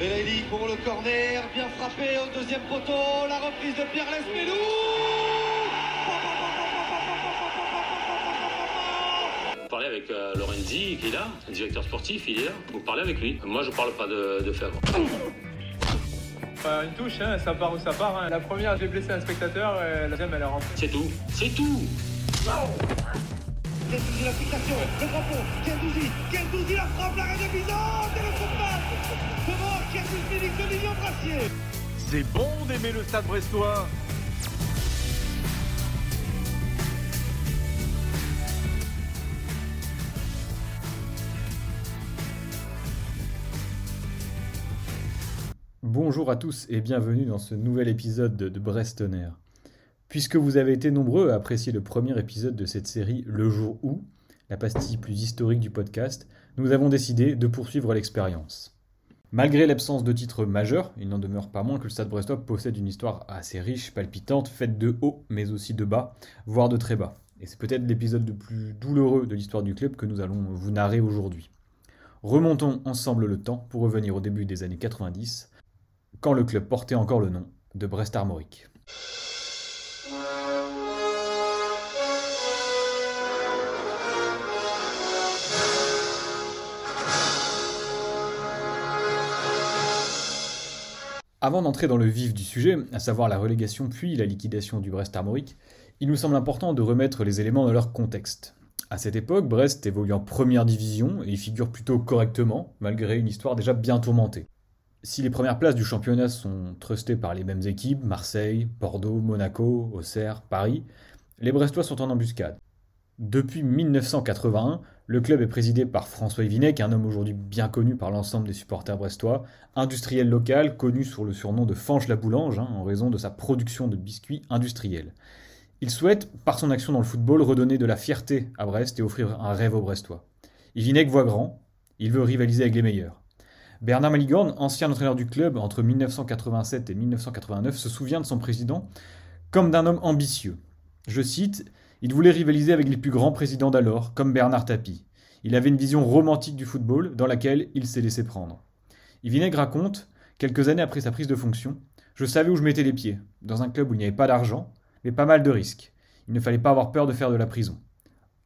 Belaïli pour le corner, bien frappé au deuxième poteau, la reprise de Pierre Lesmelou Vous parlez avec euh, Lorenzi, qui est là, le directeur sportif, il est là. Vous parlez avec lui. Moi, je parle pas de, de Fèvre. Euh, une touche, hein, ça part où ça part. hein. La première, j'ai blessé un spectateur, et la deuxième, elle est rentrée. C'est tout. C'est tout. Gendouzi la fixation, le drapeau, Gendouzi, Gendouzi la frappe, la réalisation et le sauvetage devant Gendouzi C'est bon d'aimer le stade brestois Bonjour à tous et bienvenue dans ce nouvel épisode de, Brest. Puisque vous avez été nombreux à apprécier le premier épisode de cette série Le jour où, la pastille plus historique du podcast, nous avons décidé de poursuivre l'expérience. Malgré l'absence de titres majeurs, il n'en demeure pas moins que le Stade Brestois possède une histoire assez riche, palpitante, faite de haut mais aussi de bas, voire de très bas. Et c'est peut-être l'épisode le plus douloureux de l'histoire du club que nous allons vous narrer aujourd'hui. Remontons ensemble le temps pour revenir au début des années 90, quand le club portait encore le nom de Brest Armorique. Avant d'entrer dans le vif du sujet, à savoir la relégation puis la liquidation du Brest Armorique, il nous semble important de remettre les éléments dans leur contexte. À cette époque, Brest évolue en première division et y figure plutôt correctement, malgré une histoire déjà bien tourmentée. Si les premières places du championnat sont trustées par les mêmes équipes, Marseille, Bordeaux, Monaco, Auxerre, Paris, les Brestois sont en embuscade. Depuis 1981, le club est présidé par François Yvinec, un homme aujourd'hui bien connu par l'ensemble des supporters brestois, industriel local connu sous le surnom de Fanche la Boulange, hein, en raison de sa production de biscuits industriels. Il souhaite, par son action dans le football, redonner de la fierté à Brest et offrir un rêve aux Brestois. Yvinec voit grand, il veut rivaliser avec les meilleurs. Bernard Malicorne, ancien entraîneur du club entre 1987 et 1989, se souvient de son président comme d'un homme ambitieux. Je cite Il voulait rivaliser avec les plus grands présidents d'alors, comme Bernard Tapie. Il avait une vision romantique du football dans laquelle il s'est laissé prendre. Yvinec raconte, quelques années après sa prise de fonction, Je savais où je mettais les pieds, dans un club où il n'y avait pas d'argent, mais pas mal de risques. Il ne fallait pas avoir peur de faire de la prison.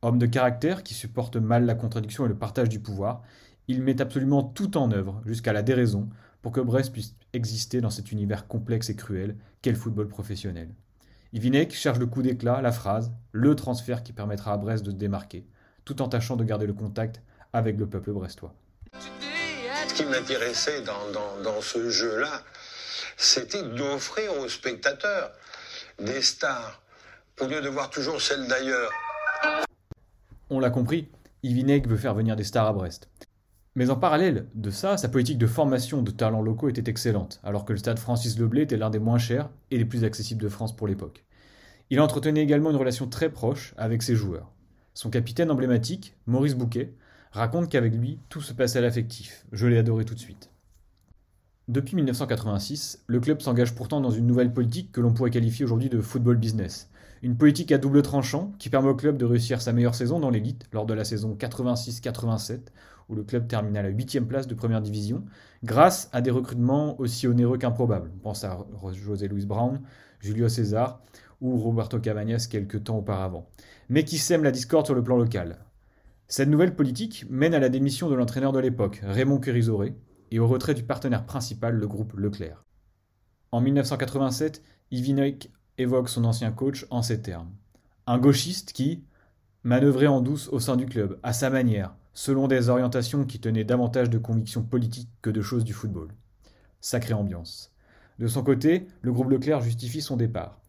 Homme de caractère qui supporte mal la contradiction et le partage du pouvoir, il met absolument tout en œuvre, jusqu'à la déraison, pour que Brest puisse exister dans cet univers complexe et cruel qu'est le football professionnel. Yvinec cherche le coup d'éclat, la phrase, le transfert qui permettra à Brest de se démarquer, tout en tâchant de garder le contact avec le peuple brestois. Ce qui m'intéressait dans, dans- dans ce jeu-là, c'était d'offrir aux spectateurs des stars, au lieu de voir toujours celles d'ailleurs. On l'a compris, Yvinec veut faire venir des stars à Brest. Mais en parallèle de ça, sa politique de formation de talents locaux était excellente, alors que le stade Francis Leblé était l'un des moins chers et les plus accessibles de France pour l'époque. Il entretenait également une relation très proche avec ses joueurs. Son capitaine emblématique, Maurice Bouquet, raconte qu'avec lui, tout se passe à l'affectif. Je l'ai adoré tout de suite. Depuis 1986, le club s'engage pourtant dans une nouvelle politique que l'on pourrait qualifier aujourd'hui de football business. Une politique à double tranchant qui permet au club de réussir sa meilleure saison dans l'élite lors de la saison 86-87, où le club termine à la 8 place de première division, grâce à des recrutements aussi onéreux qu'improbables. On pense à José Luis Brown, Julio César ou Roberto Cavagnas quelques temps auparavant, mais qui sème la discorde sur le plan local. Cette nouvelle politique mène à la démission de l'entraîneur de l'époque, Raymond Curizoré, et au retrait du partenaire principal, le groupe Leclerc. En 1987, Yvinec évoque son ancien coach en ces termes. Un gauchiste qui manœuvrait en douce au sein du club, à sa manière, selon des orientations qui tenaient davantage de convictions politiques que de choses du football. Sacrée ambiance. De son côté, le groupe Leclerc justifie son départ.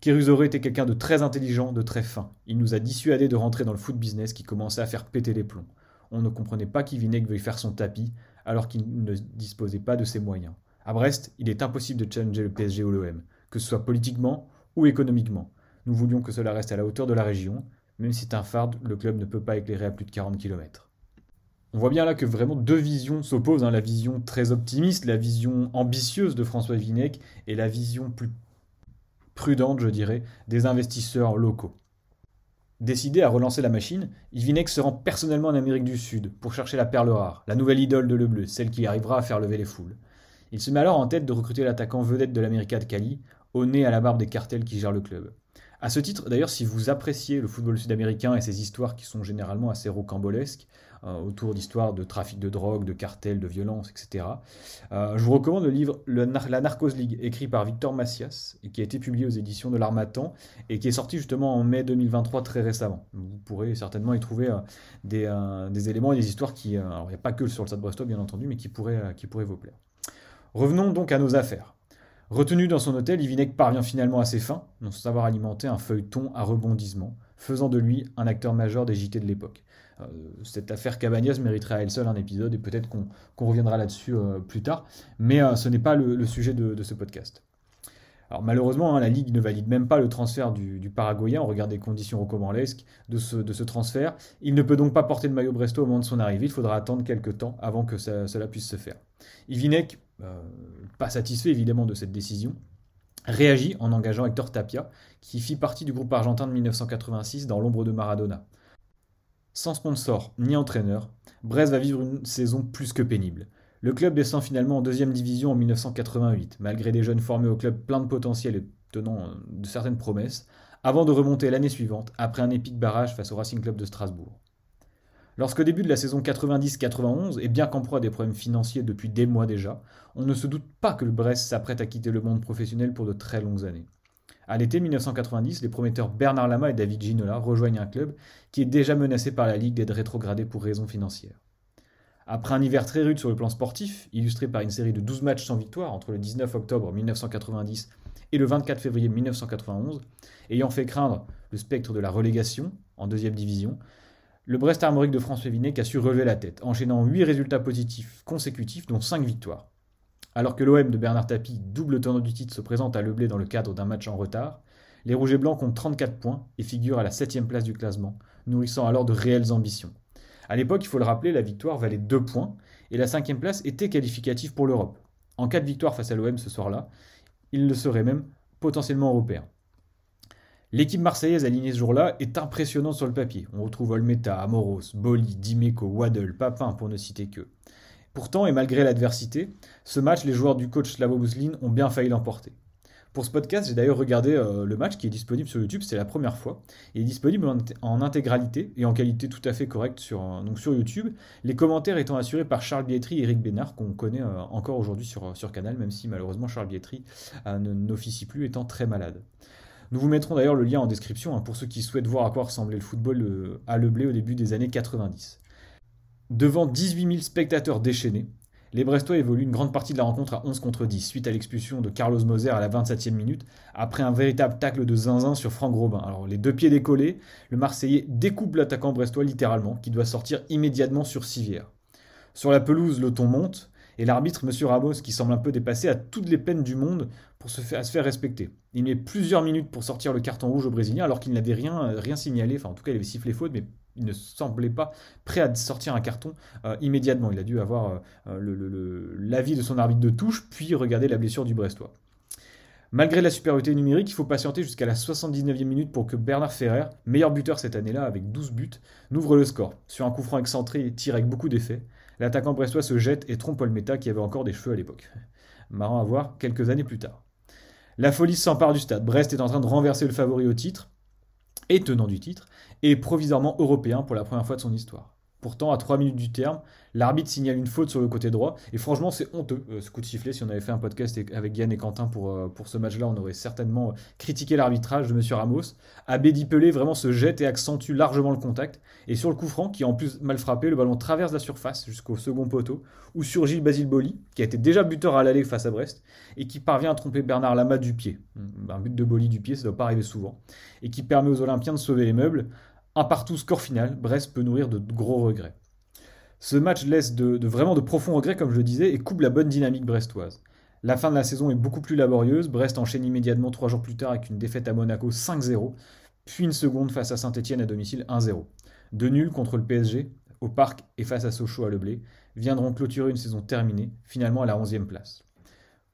Kérusoré était quelqu'un de très intelligent, de très fin. Il nous a dissuadés de rentrer dans le foot business qui commençait à faire péter les plombs. On ne comprenait pas qu'Yvinec veuille faire son tapis alors qu'il ne disposait pas de ses moyens. À Brest, il est impossible de challenger le PSG ou l'OM, que ce soit politiquement ou économiquement. Nous voulions que cela reste à la hauteur de la région, même si c'est un phare, le club ne peut pas éclairer à plus de 40 km. On voit bien là que vraiment deux visions s'opposent, hein, la vision très optimiste, la vision ambitieuse de François Vinec et la vision plus prudente, je dirais, des investisseurs locaux. Décidé à relancer la machine, Yvinec se rend personnellement en Amérique du Sud pour chercher la perle rare, la nouvelle idole de Le Bleu, celle qui arrivera à faire lever les foules. Il se met alors en tête de recruter l'attaquant vedette de l'América de Cali, au nez à la barbe des cartels qui gèrent le club. À ce titre, d'ailleurs, si vous appréciez le football sud-américain et ses histoires qui sont généralement assez rocambolesques, euh, autour d'histoires de trafic de drogue, de cartels, de violence, etc., euh, je vous recommande le livre La Narcos League, écrit par Victor Macias, qui a été publié aux éditions de l'Armatan, et qui est sorti justement en mai 2023 très récemment. Vous pourrez certainement y trouver euh, des, éléments et des histoires qui, alors il n'y a pas que sur le Stade Brestois bien entendu, mais qui qui pourraient vous plaire. Revenons donc à nos affaires. Retenu dans son hôtel, Ivinek parvient finalement à ses fins, sans savoir alimenter un feuilleton à rebondissement, faisant de lui un acteur majeur des JT de l'époque. Euh, cette affaire Cabagnas mériterait à elle seule un épisode et peut-être qu'on reviendra là-dessus euh, plus tard, mais euh, ce n'est pas le, sujet de, ce podcast. Malheureusement, hein, la Ligue ne valide même pas le transfert du, Paraguayen au regard des conditions recommanlesques de ce, de ce, transfert. Il ne peut donc pas porter de maillot Bresto au moment de son arrivée, il faudra attendre quelques temps avant que cela puisse se faire. Ivinek euh, pas satisfait évidemment de cette décision, réagit en engageant Hector Tapia, qui fit partie du groupe argentin de 1986 dans l'ombre de Maradona. Sans sponsor ni entraîneur, Brest va vivre une saison plus que pénible. Le club descend finalement en deuxième division en 1988, malgré des jeunes formés au club plein de potentiel et tenant de certaines promesses, avant de remonter l'année suivante après un épique barrage face au Racing Club de Strasbourg. Lorsqu'au début de la saison 90-91, et bien qu'en proie à des problèmes financiers depuis des mois déjà, on ne se doute pas que le Brest s'apprête à quitter le monde professionnel pour de très longues années. À l'été 1990, les prometteurs Bernard Lama et David Ginola rejoignent un club qui est déjà menacé par la Ligue d'être rétrogradé pour raisons financières. Après un hiver très rude sur le plan sportif, illustré par une série de 12 matchs sans victoire entre le 19 octobre 1990 et le 24 février 1991, ayant fait craindre le spectre de la relégation en deuxième division, le Brest Armorique de François Vinet a su relever la tête, enchaînant 8 résultats positifs consécutifs, dont 5 victoires. Alors que l'OM de Bernard Tapie, double tenant du titre, se présente à Leblé dans le cadre d'un match en retard, les Rouges et Blancs comptent 34 points et figurent à la 7 place du classement, nourrissant alors de réelles ambitions. À l'époque, il faut le rappeler, la victoire valait 2 points et la 5 place était qualificative pour l'Europe. En cas de victoire face à l'OM ce soir-là, il le serait même potentiellement européen. L'équipe marseillaise alignée ce jour-là est impressionnante sur le papier. On retrouve Olmeta, Amoros, Boli, Dimeco, Waddle, Papin pour ne citer que. Pourtant, et malgré l'adversité, ce match, les joueurs du coach Slavo Bouslin ont bien failli l'emporter. Pour ce podcast, j'ai d'ailleurs regardé euh, le match qui est disponible sur YouTube, c'est la première fois. Il est disponible en, intégralité et en qualité tout à fait correcte sur, euh, sur YouTube. Les commentaires étant assurés par Charles Bietri et Eric Bénard, qu'on connaît euh, encore aujourd'hui sur, sur Canal, même si malheureusement Charles Bietri n'officie plus étant très malade. Nous vous mettrons d'ailleurs le lien en description hein, pour ceux qui souhaitent voir à quoi ressemblait le football à Leblé au début des années 90. Devant 18 000 spectateurs déchaînés, les Brestois évoluent une grande partie de la rencontre à 11 contre 10 suite à l'expulsion de Carlos Moser à la 27e minute après un véritable tacle de zinzin sur Franck Robin. Alors les deux pieds décollés, le Marseillais découpe l'attaquant brestois littéralement qui doit sortir immédiatement sur civière. Sur la pelouse, le ton monte et l'arbitre, M. Ramos, qui semble un peu dépassé, a toutes les peines du monde pour se faire, respecter. Il met plusieurs minutes pour sortir le carton rouge au Brésilien, alors qu'il n'avait rien signalé. Enfin, en tout cas, il avait sifflé faute, mais il ne semblait pas prêt à sortir un carton euh, immédiatement. Il a dû avoir euh, l'avis de son arbitre de touche, puis regarder la blessure du Brestois. Malgré la supériorité numérique, il faut patienter jusqu'à la 79e minute pour que Bernard Ferrer, meilleur buteur cette année-là avec 12 buts, n'ouvre le score. Sur un coup franc excentré et tir avec beaucoup d'effets, L'attaquant brestois se jette et trompe Olmeta qui avait encore des cheveux à l'époque. Marrant à voir quelques années plus tard. La folie s'empare du stade. Brest est en train de renverser le favori au titre, et tenant du titre, et provisoirement européen pour la première fois de son histoire. Pourtant, à 3 minutes du terme, l'arbitre signale une faute sur le côté droit. Et franchement, c'est honteux euh, ce coup de sifflet. Si on avait fait un podcast avec Yann et Quentin pour, euh, pour ce match-là, on aurait certainement critiqué l'arbitrage de M. Ramos. Abedi Pelé vraiment se jette et accentue largement le contact. Et sur le coup franc, qui est en plus mal frappé, le ballon traverse la surface jusqu'au second poteau, où surgit Basile Boli, qui a été déjà buteur à l'aller face à Brest, et qui parvient à tromper Bernard Lama du pied. Un but de Boli du pied, ça ne doit pas arriver souvent. Et qui permet aux Olympiens de sauver les meubles. Un partout score final, Brest peut nourrir de gros regrets. Ce match laisse vraiment de profonds regrets, comme je le disais, et coupe la bonne dynamique brestoise. La fin de la saison est beaucoup plus laborieuse. Brest enchaîne immédiatement trois jours plus tard avec une défaite à Monaco 5-0, puis une seconde face à Saint-Etienne à domicile 1-0. De nul contre le PSG, au Parc et face à Sochaux à Leblé, viendront clôturer une saison terminée, finalement à la 11e place.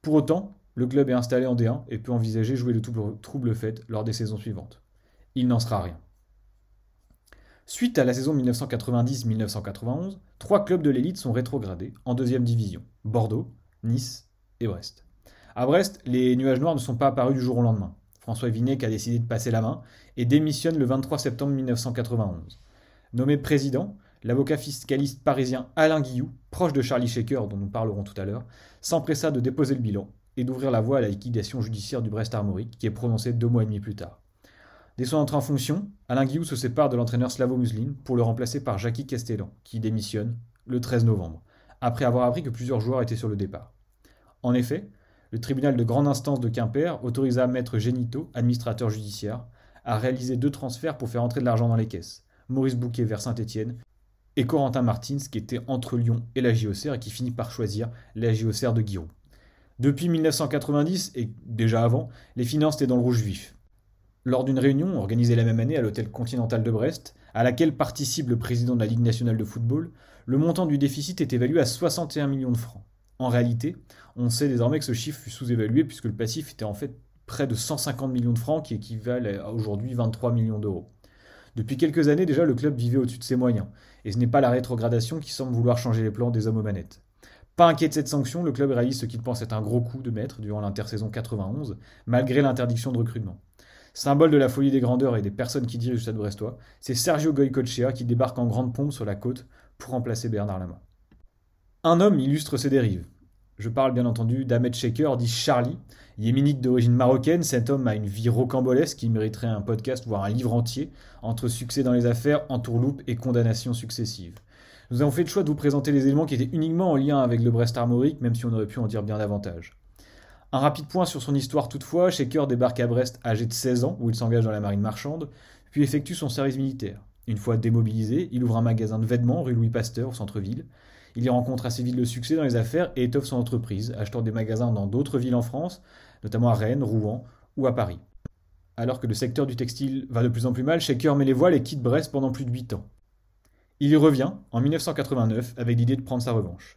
Pour autant, le club est installé en D1 et peut envisager jouer le trouble fait lors des saisons suivantes. Il n'en sera rien. Suite à la saison 1990-1991, trois clubs de l'élite sont rétrogradés en deuxième division Bordeaux, Nice et Brest. À Brest, les nuages noirs ne sont pas apparus du jour au lendemain. François Vinec a décidé de passer la main et démissionne le 23 septembre 1991. Nommé président, l'avocat fiscaliste parisien Alain Guillou, proche de Charlie Shaker dont nous parlerons tout à l'heure, s'empressa de déposer le bilan et d'ouvrir la voie à la liquidation judiciaire du Brest Armorique qui est prononcée deux mois et demi plus tard. Dès son entrée en fonction, Alain Guillou se sépare de l'entraîneur Slavo Muslin pour le remplacer par Jackie Castellan, qui démissionne le 13 novembre, après avoir appris que plusieurs joueurs étaient sur le départ. En effet, le tribunal de grande instance de Quimper autorisa Maître Génito, administrateur judiciaire, à réaliser deux transferts pour faire entrer de l'argent dans les caisses. Maurice Bouquet vers Saint-Étienne et Corentin Martins qui était entre Lyon et la JOCR et qui finit par choisir la JOCR de Guiraud. Depuis 1990 et déjà avant, les finances étaient dans le rouge vif. Lors d'une réunion organisée la même année à l'hôtel Continental de Brest, à laquelle participe le président de la Ligue nationale de football, le montant du déficit est évalué à 61 millions de francs. En réalité, on sait désormais que ce chiffre fut sous-évalué puisque le passif était en fait près de 150 millions de francs qui équivalent à aujourd'hui 23 millions d'euros. Depuis quelques années déjà, le club vivait au-dessus de ses moyens, et ce n'est pas la rétrogradation qui semble vouloir changer les plans des hommes aux manettes. Pas inquiet de cette sanction, le club réalise ce qu'il pense être un gros coup de maître durant l'intersaison 91, malgré l'interdiction de recrutement. Symbole de la folie des grandeurs et des personnes qui dirigent le stade brestois, c'est Sergio Goycochea qui débarque en grande pompe sur la côte pour remplacer Bernard Lama. Un homme illustre ses dérives. Je parle bien entendu d'Ahmed Shaker, dit Charlie. Yéménite d'origine marocaine, cet homme a une vie rocambolesque qui mériterait un podcast, voire un livre entier, entre succès dans les affaires, entourloupe et condamnations successives. Nous avons fait le choix de vous présenter les éléments qui étaient uniquement en lien avec le Brest Armorique, même si on aurait pu en dire bien davantage. Un rapide point sur son histoire toutefois, Shaker débarque à Brest âgé de 16 ans, où il s'engage dans la marine marchande, puis effectue son service militaire. Une fois démobilisé, il ouvre un magasin de vêtements rue Louis Pasteur, au centre-ville. Il y rencontre assez vite le succès dans les affaires et étoffe son entreprise, achetant des magasins dans d'autres villes en France, notamment à Rennes, Rouen ou à Paris. Alors que le secteur du textile va de plus en plus mal, Shaker met les voiles et quitte Brest pendant plus de 8 ans. Il y revient en 1989 avec l'idée de prendre sa revanche.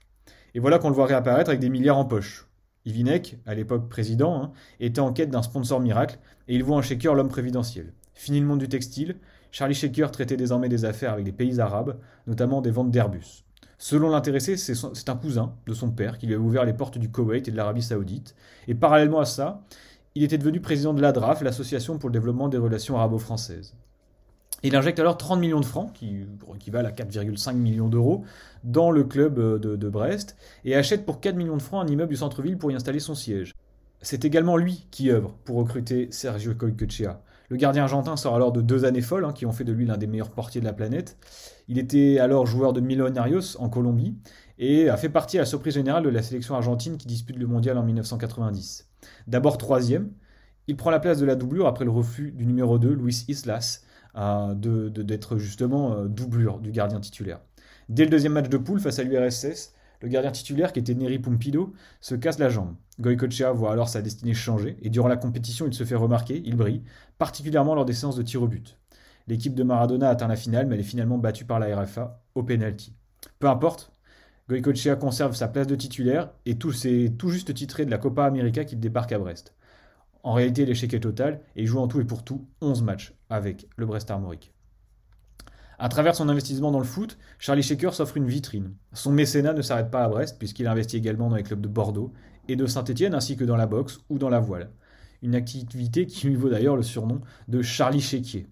Et voilà qu'on le voit réapparaître avec des milliards en poche. Ivinek, à l'époque président, hein, était en quête d'un sponsor miracle et il voit en Shaker l'homme prévidentiel. Fini le monde du textile, Charlie Shaker traitait désormais des affaires avec des pays arabes, notamment des ventes d'Airbus. Selon l'intéressé, c'est un cousin de son père qui lui a ouvert les portes du Koweït et de l'Arabie Saoudite. Et parallèlement à ça, il était devenu président de l'ADRAF, l'Association pour le développement des relations arabo-françaises. Il injecte alors 30 millions de francs, qui équivalent à 4,5 millions d'euros, dans le club de, de, Brest, et achète pour 4 millions de francs un immeuble du centre-ville pour y installer son siège. C'est également lui qui œuvre pour recruter Sergio Coiquechea. Le gardien argentin sort alors de deux années folles, hein, qui ont fait de lui l'un des meilleurs portiers de la planète. Il était alors joueur de Millonarios en Colombie et a fait partie à la surprise générale de la sélection argentine qui dispute le mondial en 1990. D'abord troisième, il prend la place de la doublure après le refus du numéro 2, Luis Islas, d'être justement euh, doublure du gardien titulaire. Dès le deuxième match de poule face à l'URSS, le gardien titulaire, qui était Neri Pumpido, se casse la jambe. Goycochea voit alors sa destinée changer, et durant la compétition, il se fait remarquer, il brille, particulièrement lors des séances de tir au but. L'équipe de Maradona atteint la finale, mais elle est finalement battue par la RFA au penalty. Peu importe, Goycochea conserve sa place de titulaire et tout, c'est tout juste titré de la Copa América qu'il débarque à Brest. En réalité, l'échec est total et il joue en tout et pour tout 11 matchs avec le Brest Armorique. À travers son investissement dans le foot, Charlie Shaker s'offre une vitrine. Son mécénat ne s'arrête pas à Brest, puisqu'il investit également dans les clubs de Bordeaux et de Saint-Étienne, ainsi que dans la boxe ou dans la voile. Une activité qui lui vaut d'ailleurs le surnom de Charlie Chéquier.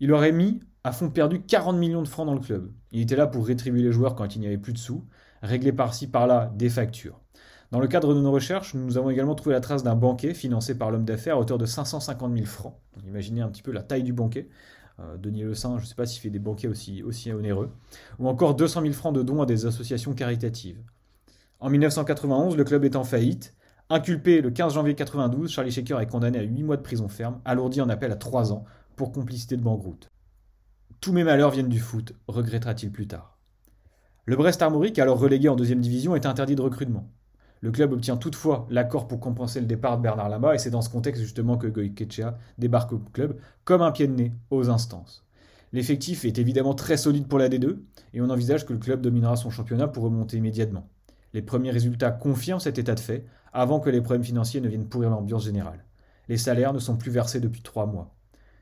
Il aurait mis à fond perdu 40 millions de francs dans le club. Il était là pour rétribuer les joueurs quand il n'y avait plus de sous, régler par-ci par-là des factures. Dans le cadre de nos recherches, nous avons également trouvé la trace d'un banquet financé par l'homme d'affaires à hauteur de 550 000 francs. imaginez un petit peu la taille du banquet. Euh, Denis Le Saint, je ne sais pas s'il fait des banquets aussi, onéreux, ou encore 200 000 francs de dons à des associations caritatives. En 1991, le club est en faillite. Inculpé le 15 janvier 1992, Charlie Shaker est condamné à 8 mois de prison ferme, alourdi en appel à 3 ans pour complicité de banqueroute. Tous mes malheurs viennent du foot, regrettera-t-il plus tard. Le Brest Armorique, alors relégué en deuxième division, est interdit de recrutement. Le club obtient toutefois l'accord pour compenser le départ de Bernard Lama, et c'est dans ce contexte justement que Goïkechea débarque au club comme un pied de nez aux instances. L'effectif est évidemment très solide pour la D2, et on envisage que le club dominera son championnat pour remonter immédiatement. Les premiers résultats confirment cet état de fait, avant que les problèmes financiers ne viennent pourrir l'ambiance générale. Les salaires ne sont plus versés depuis trois mois.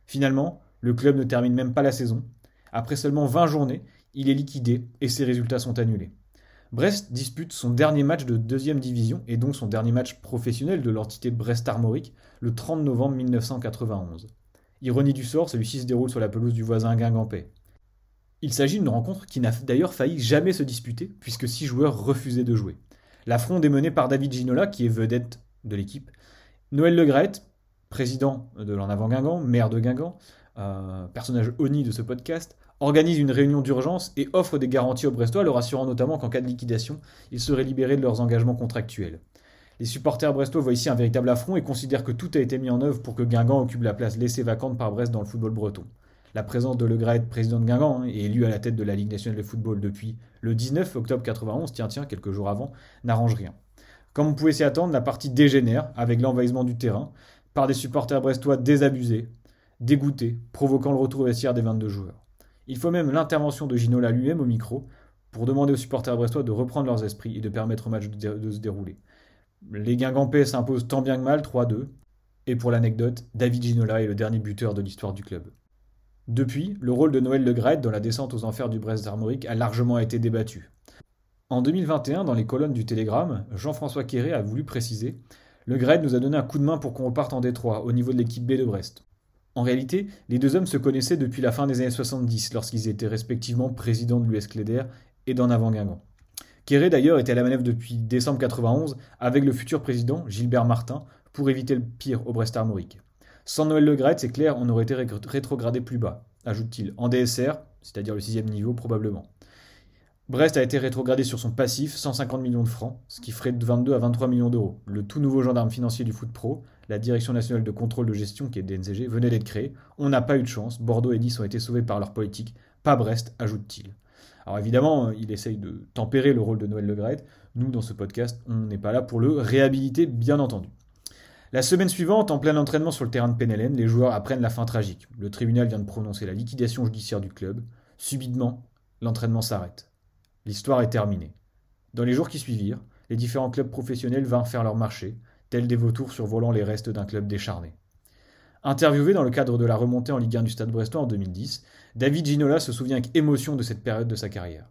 Finalement, le club ne termine même pas la saison. Après seulement 20 journées, il est liquidé et ses résultats sont annulés. Brest dispute son dernier match de deuxième division et donc son dernier match professionnel de l'entité Brest Armorique le 30 novembre 1991. Ironie du sort, celui-ci se déroule sur la pelouse du voisin Guingampais. Il s'agit d'une rencontre qui n'a d'ailleurs failli jamais se disputer puisque six joueurs refusaient de jouer. La fronde est menée par David Ginola qui est vedette de l'équipe, Noël Legret, président de l'En Avant Guingamp, maire de Guingamp, euh, personnage honni de ce podcast, organise une réunion d'urgence et offre des garanties aux Brestois, leur assurant notamment qu'en cas de liquidation, ils seraient libérés de leurs engagements contractuels. Les supporters brestois voient ici un véritable affront et considèrent que tout a été mis en œuvre pour que Guingamp occupe la place laissée vacante par Brest dans le football breton. La présence de Le président de Guingamp, hein, et élu à la tête de la Ligue nationale de football depuis le 19 octobre 91, tiens tiens, quelques jours avant, n'arrange rien. Comme on pouvait s'y attendre, la partie dégénère avec l'envahissement du terrain par des supporters brestois désabusés, dégoûtés, provoquant le retour vestiaire des 22 joueurs. Il faut même l'intervention de Ginola lui-même au micro pour demander aux supporters brestois de reprendre leurs esprits et de permettre au match de, se dérouler. Les Guingampais s'imposent tant bien que mal 3-2. Et pour l'anecdote, David Ginola est le dernier buteur de l'histoire du club. Depuis, le rôle de Noël Le dans la descente aux enfers du Brest Armorique a largement été débattu. En 2021, dans les colonnes du Télégramme, Jean-François Quéré a voulu préciser Le Gret nous a donné un coup de main pour qu'on reparte en Détroit, au niveau de l'équipe B de Brest. En réalité, les deux hommes se connaissaient depuis la fin des années 70, lorsqu'ils étaient respectivement présidents de l'US Cléder et d'en avant Guingamp. Quéré d'ailleurs était à la manœuvre depuis décembre 91 avec le futur président Gilbert Martin pour éviter le pire au Brest Armorique. Sans Noël Le c'est clair, on aurait été rétrogradé plus bas, ajoute-t-il, en DSR, c'est-à-dire le sixième niveau probablement. Brest a été rétrogradé sur son passif, 150 millions de francs, ce qui ferait de 22 à 23 millions d'euros. Le tout nouveau gendarme financier du foot pro, la Direction nationale de contrôle de gestion, qui est DNCG, venait d'être créée. On n'a pas eu de chance. Bordeaux et Nice ont été sauvés par leur politique. Pas Brest, ajoute-t-il. Alors évidemment, il essaye de tempérer le rôle de Noël Le Nous, dans ce podcast, on n'est pas là pour le réhabiliter, bien entendu. La semaine suivante, en plein entraînement sur le terrain de Penelen, les joueurs apprennent la fin tragique. Le tribunal vient de prononcer la liquidation judiciaire du club. Subitement, l'entraînement s'arrête. L'histoire est terminée. Dans les jours qui suivirent, les différents clubs professionnels vinrent faire leur marché, tels des vautours survolant les restes d'un club décharné. Interviewé dans le cadre de la remontée en Ligue 1 du Stade Brestois en 2010, David Ginola se souvient avec émotion de cette période de sa carrière.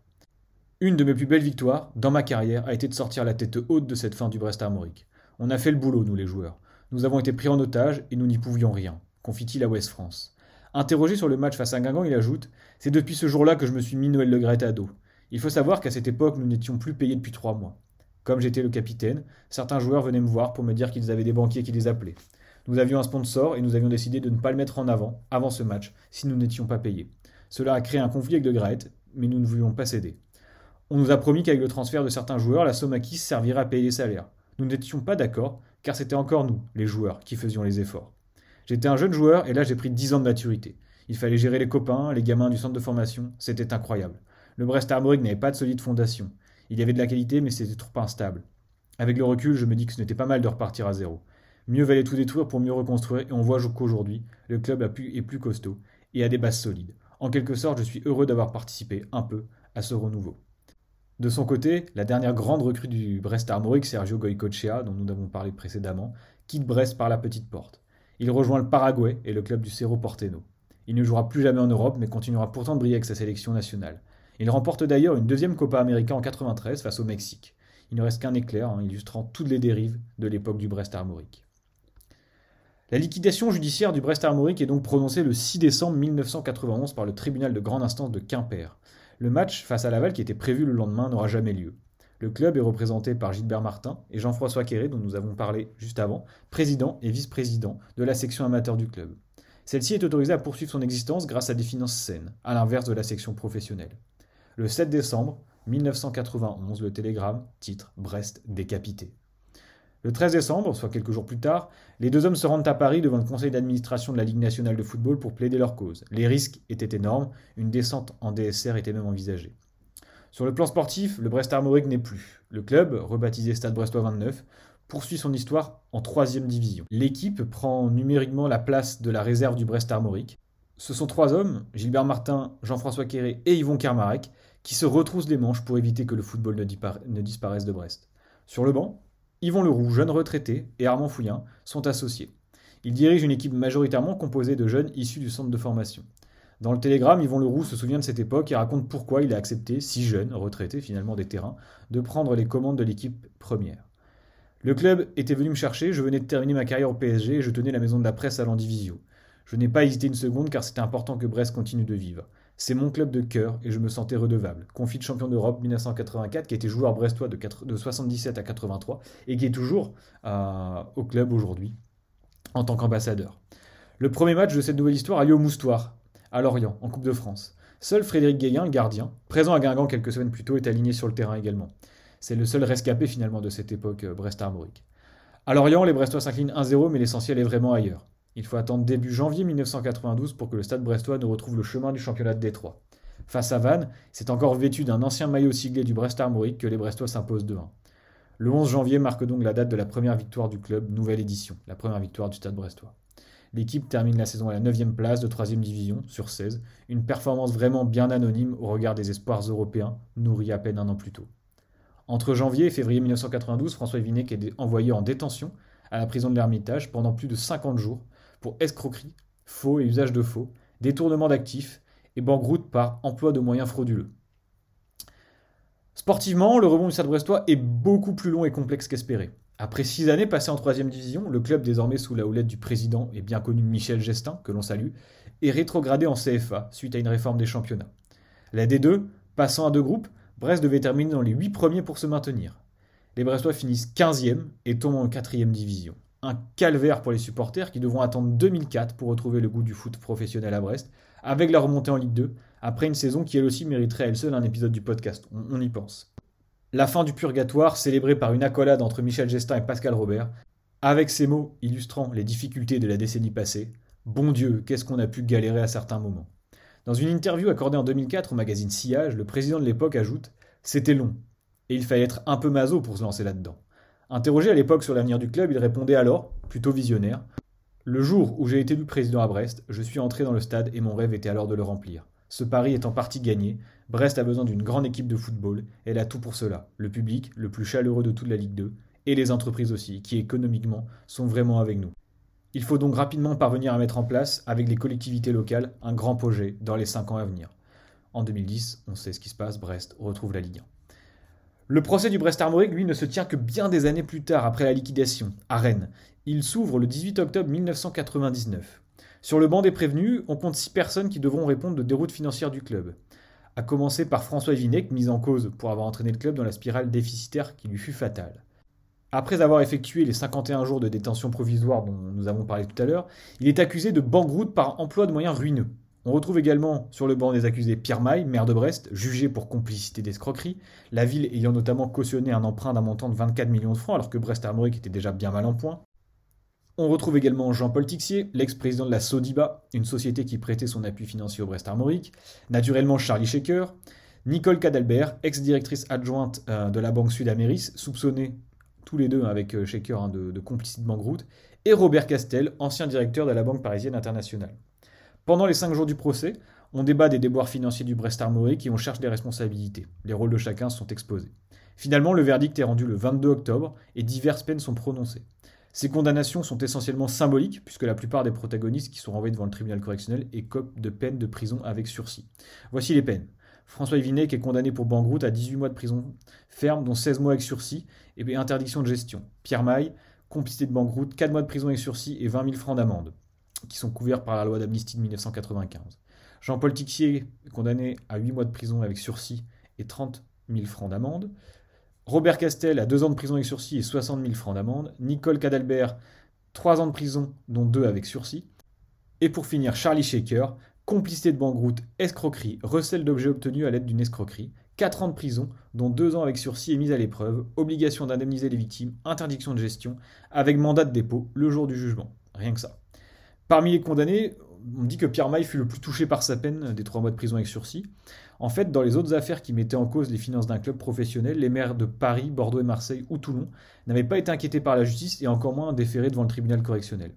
Une de mes plus belles victoires, dans ma carrière, a été de sortir la tête haute de cette fin du Brest Armorique. On a fait le boulot, nous les joueurs. Nous avons été pris en otage et nous n'y pouvions rien, confie-t-il à West France. Interrogé sur le match face à Guingamp, il ajoute C'est depuis ce jour-là que je me suis mis Noël Le Gret à dos. Il faut savoir qu'à cette époque, nous n'étions plus payés depuis trois mois. Comme j'étais le capitaine, certains joueurs venaient me voir pour me dire qu'ils avaient des banquiers qui les appelaient. Nous avions un sponsor et nous avions décidé de ne pas le mettre en avant, avant ce match, si nous n'étions pas payés. Cela a créé un conflit avec De Graet, mais nous ne voulions pas céder. On nous a promis qu'avec le transfert de certains joueurs, la somme acquise servirait à payer les salaires. Nous n'étions pas d'accord, car c'était encore nous, les joueurs, qui faisions les efforts. J'étais un jeune joueur et là j'ai pris 10 ans de maturité. Il fallait gérer les copains, les gamins du centre de formation, c'était incroyable. Le Brest Armorique n'avait pas de solide fondation. Il y avait de la qualité, mais c'était trop instable. Avec le recul, je me dis que ce n'était pas mal de repartir à zéro. Mieux valait tout détruire pour mieux reconstruire, et on voit qu'aujourd'hui, le club est plus costaud et a des bases solides. En quelque sorte, je suis heureux d'avoir participé un peu à ce renouveau. De son côté, la dernière grande recrue du Brest Armorique, Sergio Goycochea, dont nous avons parlé précédemment, quitte Brest par la petite porte. Il rejoint le Paraguay et le club du Cerro Porteno. Il ne jouera plus jamais en Europe, mais continuera pourtant de briller avec sa sélection nationale. Il remporte d'ailleurs une deuxième Copa América en 93 face au Mexique. Il ne reste qu'un éclair, hein, illustrant toutes les dérives de l'époque du Brest Armorique. La liquidation judiciaire du Brest Armorique est donc prononcée le 6 décembre 1991 par le tribunal de grande instance de Quimper. Le match face à Laval qui était prévu le lendemain n'aura jamais lieu. Le club est représenté par Gilbert Martin et Jean-François Quéré, dont nous avons parlé juste avant, président et vice-président de la section amateur du club. Celle-ci est autorisée à poursuivre son existence grâce à des finances saines, à l'inverse de la section professionnelle. Le 7 décembre 1991, le télégramme titre Brest décapité. Le 13 décembre, soit quelques jours plus tard, les deux hommes se rendent à Paris devant le conseil d'administration de la Ligue nationale de football pour plaider leur cause. Les risques étaient énormes, une descente en DSR était même envisagée. Sur le plan sportif, le Brest Armorique n'est plus. Le club, rebaptisé Stade Brestois 29, poursuit son histoire en troisième division. L'équipe prend numériquement la place de la réserve du Brest Armorique. Ce sont trois hommes, Gilbert Martin, Jean-François Quéré et Yvon Kermarek, qui se retroussent les manches pour éviter que le football ne, disparaisse de Brest. Sur le banc, Yvon Leroux, jeune retraité, et Armand Fouillin sont associés. Ils dirigent une équipe majoritairement composée de jeunes issus du centre de formation. Dans le télégramme, Yvon Leroux se souvient de cette époque et raconte pourquoi il a accepté, si jeune, retraité finalement des terrains, de prendre les commandes de l'équipe première. Le club était venu me chercher, je venais de terminer ma carrière au PSG et je tenais la maison de la presse à l'Andivisio. Je n'ai pas hésité une seconde car c'était important que Brest continue de vivre. C'est mon club de cœur et je me sentais redevable. Confit champion d'Europe 1984, qui était joueur brestois de, 77 à 83 et qui est toujours euh, au club aujourd'hui en tant qu'ambassadeur. Le premier match de cette nouvelle histoire a lieu au Moustoir, à Lorient, en Coupe de France. Seul Frédéric Guéguin, gardien, présent à Guingamp quelques semaines plus tôt, est aligné sur le terrain également. C'est le seul rescapé finalement de cette époque euh, Brest-Armorique. À Lorient, les Brestois s'inclinent 1-0, mais l'essentiel est vraiment ailleurs. Il faut attendre début janvier 1992 pour que le stade brestois ne retrouve le chemin du championnat de Détroit. Face à Vannes, c'est encore vêtu d'un ancien maillot siglé du Brest Armorique que les Brestois s'imposent 2-1. Le 11 janvier marque donc la date de la première victoire du club, nouvelle édition, la première victoire du stade brestois. L'équipe termine la saison à la 9 place de 3 division sur 16, une performance vraiment bien anonyme au regard des espoirs européens, nourris à peine un an plus tôt. Entre janvier et février 1992, François Vinec est envoyé en détention à la prison de l'Ermitage pendant plus de 50 jours pour escroquerie, faux et usage de faux, détournement d'actifs et banqueroute par emploi de moyens frauduleux. Sportivement, le rebond du Stade Brestois est beaucoup plus long et complexe qu'espéré. Après six années passées en troisième division, le club désormais sous la houlette du président et bien connu Michel Gestin, que l'on salue, est rétrogradé en CFA suite à une réforme des championnats. La D2, passant à deux groupes, Brest devait terminer dans les 8 premiers pour se maintenir. Les Brestois finissent 15e et tombent en 4e division. Un calvaire pour les supporters qui devront attendre 2004 pour retrouver le goût du foot professionnel à Brest, avec la remontée en Ligue 2, après une saison qui elle aussi mériterait elle seule un épisode du podcast. On, y pense. La fin du purgatoire, célébrée par une accolade entre Michel Gestin et Pascal Robert, avec ces mots illustrant les difficultés de la décennie passée. Bon Dieu, qu'est-ce qu'on a pu galérer à certains moments? Dans une interview accordée en 2004 au magazine Sillage, le président de l'époque ajoute C'était long, et il fallait être un peu maso pour se lancer là-dedans. Interrogé à l'époque sur l'avenir du club, il répondait alors, plutôt visionnaire Le jour où j'ai été élu président à Brest, je suis entré dans le stade et mon rêve était alors de le remplir. Ce pari est en partie gagné. Brest a besoin d'une grande équipe de football, elle a tout pour cela. Le public, le plus chaleureux de toute la Ligue 2, et les entreprises aussi, qui économiquement sont vraiment avec nous. Il faut donc rapidement parvenir à mettre en place, avec les collectivités locales, un grand projet dans les 5 ans à venir. En 2010, on sait ce qui se passe, Brest retrouve la Ligue 1. Le procès du Brest Armorique, lui, ne se tient que bien des années plus tard, après la liquidation, à Rennes. Il s'ouvre le 18 octobre 1999. Sur le banc des prévenus, on compte 6 personnes qui devront répondre de déroute financière du club. À commencer par François Vinec, mis en cause pour avoir entraîné le club dans la spirale déficitaire qui lui fut fatale. Après avoir effectué les 51 jours de détention provisoire dont nous avons parlé tout à l'heure, il est accusé de banqueroute par emploi de moyens ruineux. On retrouve également sur le banc des accusés Pierre Maille, maire de Brest, jugé pour complicité d'escroquerie, la ville ayant notamment cautionné un emprunt d'un montant de 24 millions de francs alors que Brest Armorique était déjà bien mal en point. On retrouve également Jean-Paul Tixier, l'ex-président de la Sodiba, une société qui prêtait son appui financier au Brest Armorique, naturellement Charlie Shaker, Nicole Cadalbert, ex-directrice adjointe euh, de la Banque Sud-Améris, soupçonnée tous les deux avec euh, Shaker hein, de, de complicité de banqueroute, et Robert Castel, ancien directeur de la Banque Parisienne Internationale. Pendant les cinq jours du procès, on débat des déboires financiers du Brest Armorique et on cherche des responsabilités. Les rôles de chacun sont exposés. Finalement, le verdict est rendu le 22 octobre et diverses peines sont prononcées. Ces condamnations sont essentiellement symboliques, puisque la plupart des protagonistes qui sont renvoyés devant le tribunal correctionnel écopent de peines de prison avec sursis. Voici les peines. François Evinet est condamné pour banqueroute à 18 mois de prison ferme, dont 16 mois avec sursis et interdiction de gestion. Pierre Maille, complicité de banqueroute, 4 mois de prison avec sursis et 20 000 francs d'amende, qui sont couverts par la loi d'amnistie de 1995. Jean-Paul Tixier, condamné à 8 mois de prison avec sursis et 30 000 francs d'amende. Robert Castel à 2 ans de prison avec sursis et 60 000 francs d'amende. Nicole Cadalbert, 3 ans de prison, dont 2 avec sursis. Et pour finir, Charlie Shaker, complicité de banqueroute, escroquerie, recel d'objets obtenus à l'aide d'une escroquerie, 4 ans de prison, dont 2 ans avec sursis et mise à l'épreuve, obligation d'indemniser les victimes, interdiction de gestion, avec mandat de dépôt le jour du jugement. Rien que ça. Parmi les condamnés, on dit que Pierre Maille fut le plus touché par sa peine des 3 mois de prison avec sursis. En fait, dans les autres affaires qui mettaient en cause les finances d'un club professionnel, les maires de Paris, Bordeaux et Marseille ou Toulon n'avaient pas été inquiétés par la justice et encore moins déférés devant le tribunal correctionnel.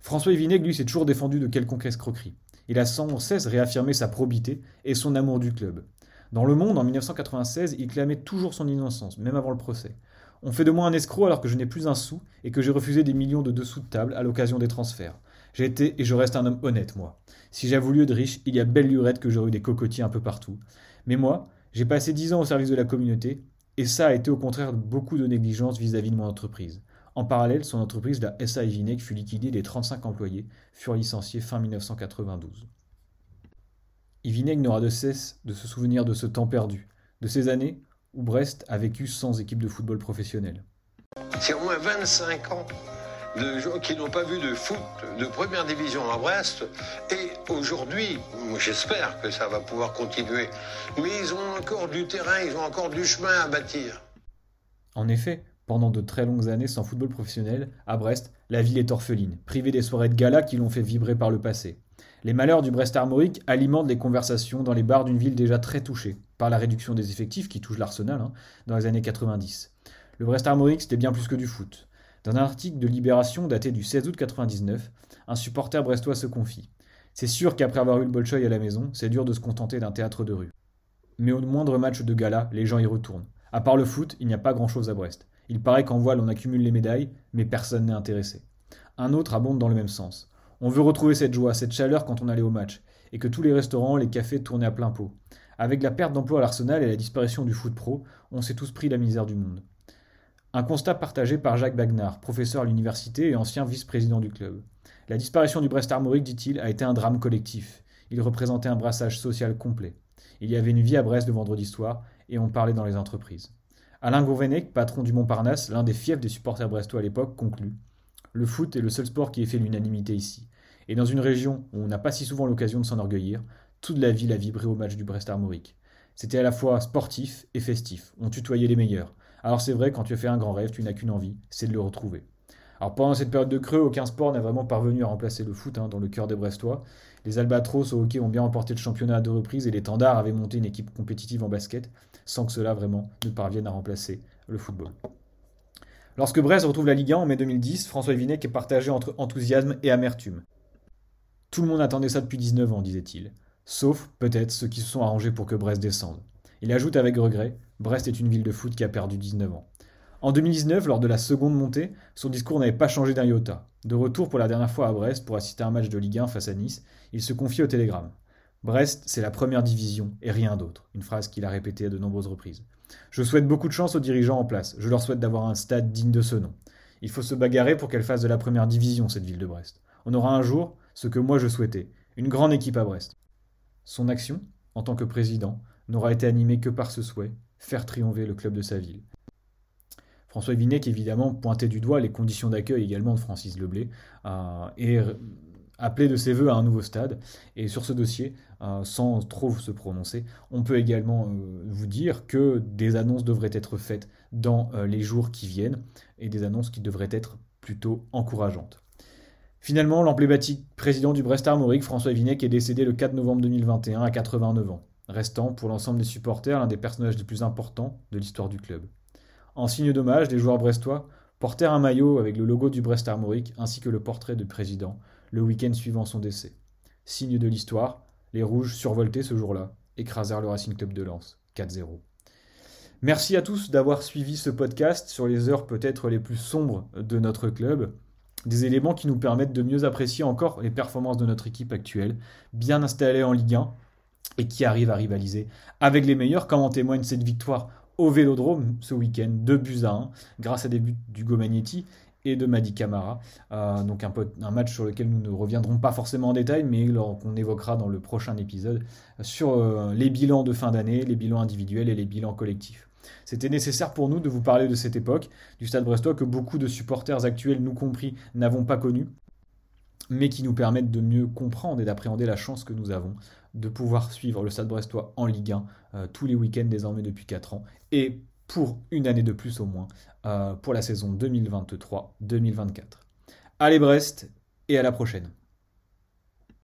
François Evineg, lui, s'est toujours défendu de quelconque escroquerie. Il a sans cesse réaffirmé sa probité et son amour du club. Dans Le Monde, en 1996, il clamait toujours son innocence, même avant le procès. On fait de moi un escroc alors que je n'ai plus un sou et que j'ai refusé des millions de dessous de table à l'occasion des transferts. J'ai été et je reste un homme honnête, moi. Si j'avoue lieu de riche, il y a belle lurette que j'aurais eu des cocotiers un peu partout. Mais moi, j'ai passé dix ans au service de la communauté, et ça a été au contraire beaucoup de négligence vis-à-vis de mon entreprise. En parallèle, son entreprise, la SA Ivinec, fut liquidée, les 35 employés furent licenciés fin 1992. Ivinec n'aura de cesse de se souvenir de ce temps perdu, de ces années où Brest a vécu sans équipe de football professionnelle. C'est au moins 25 ans de gens qui n'ont pas vu de foot de première division à Brest. Et aujourd'hui, j'espère que ça va pouvoir continuer. Mais ils ont encore du terrain, ils ont encore du chemin à bâtir. En effet, pendant de très longues années sans football professionnel, à Brest, la ville est orpheline, privée des soirées de gala qui l'ont fait vibrer par le passé. Les malheurs du Brest armorique alimentent les conversations dans les bars d'une ville déjà très touchée par la réduction des effectifs qui touche l'Arsenal hein, dans les années 90. Le Brest armorique, c'était bien plus que du foot. Dans un article de Libération daté du 16 août 99, un supporter brestois se confie. C'est sûr qu'après avoir eu le Bolchoï à la maison, c'est dur de se contenter d'un théâtre de rue. Mais au moindre match de gala, les gens y retournent. À part le foot, il n'y a pas grand-chose à Brest. Il paraît qu'en voile on accumule les médailles, mais personne n'est intéressé. Un autre abonde dans le même sens. On veut retrouver cette joie, cette chaleur quand on allait au match, et que tous les restaurants, les cafés tournaient à plein pot. Avec la perte d'emploi à l'Arsenal et la disparition du foot pro, on s'est tous pris la misère du monde. Un constat partagé par Jacques Bagnard, professeur à l'université et ancien vice-président du club. La disparition du Brest Armorique, dit-il, a été un drame collectif. Il représentait un brassage social complet. Il y avait une vie à Brest le vendredi soir, et on parlait dans les entreprises. Alain Gourvenec, patron du Montparnasse, l'un des fiefs des supporters brestois à l'époque, conclut Le foot est le seul sport qui ait fait l'unanimité ici. Et dans une région où on n'a pas si souvent l'occasion de s'enorgueillir, toute la ville a vibré au match du Brest Armorique. C'était à la fois sportif et festif. On tutoyait les meilleurs. Alors c'est vrai, quand tu as fait un grand rêve, tu n'as qu'une envie, c'est de le retrouver. Alors pendant cette période de creux, aucun sport n'a vraiment parvenu à remplacer le foot hein, dans le cœur des Brestois. Les Albatros au hockey ont bien remporté le championnat à deux reprises et les Tendards avaient monté une équipe compétitive en basket, sans que cela vraiment ne parvienne à remplacer le football. Lorsque Brest retrouve la Ligue 1 en mai 2010, François Vinec est partagé entre enthousiasme et amertume. Tout le monde attendait ça depuis 19 ans, disait-il. Sauf, peut-être, ceux qui se sont arrangés pour que Brest descende. Il ajoute avec regret Brest est une ville de foot qui a perdu 19 ans. En 2019, lors de la seconde montée, son discours n'avait pas changé d'un iota. De retour pour la dernière fois à Brest pour assister à un match de Ligue 1 face à Nice, il se confie au télégramme. Brest, c'est la première division et rien d'autre. Une phrase qu'il a répétée à de nombreuses reprises. Je souhaite beaucoup de chance aux dirigeants en place. Je leur souhaite d'avoir un stade digne de ce nom. Il faut se bagarrer pour qu'elle fasse de la première division, cette ville de Brest. On aura un jour ce que moi je souhaitais, une grande équipe à Brest. Son action, en tant que président, n'aura été animée que par ce souhait, faire triompher le club de sa ville. François Vinec, évidemment, pointait du doigt les conditions d'accueil également de Francis Leblé euh, et appelait de ses voeux à un nouveau stade. Et sur ce dossier, euh, sans trop se prononcer, on peut également euh, vous dire que des annonces devraient être faites dans les jours qui viennent et des annonces qui devraient être plutôt encourageantes. Finalement, l'emblématique président du Brest Armorique, François Vinec, est décédé le 4 novembre 2021 à 89 ans restant pour l'ensemble des supporters l'un des personnages les plus importants de l'histoire du club. En signe d'hommage, les joueurs brestois portèrent un maillot avec le logo du Brest Armorique ainsi que le portrait du président le week-end suivant son décès. Signe de l'histoire, les Rouges, survoltés ce jour-là, écrasèrent le Racing Club de Lens 4-0. Merci à tous d'avoir suivi ce podcast sur les heures peut-être les plus sombres de notre club. Des éléments qui nous permettent de mieux apprécier encore les performances de notre équipe actuelle, bien installée en Ligue 1, et qui arrive à rivaliser avec les meilleurs, comme en témoigne cette victoire au Vélodrome ce week-end, 2 buts à 1, grâce à des buts d'Hugo Magnetti et de Madi Camara. Euh, donc un, un, match sur lequel nous ne reviendrons pas forcément en détail, mais qu'on évoquera dans le prochain épisode sur euh, les bilans de fin d'année, les bilans individuels et les bilans collectifs. C'était nécessaire pour nous de vous parler de cette époque, du Stade Brestois que beaucoup de supporters actuels, nous compris, n'avons pas connu, mais qui nous permettent de mieux comprendre et d'appréhender la chance que nous avons de pouvoir suivre le Stade Brestois en Ligue 1 euh, tous les week-ends désormais depuis 4 ans et pour une année de plus au moins euh, pour la saison 2023-2024. Allez Brest et à la prochaine.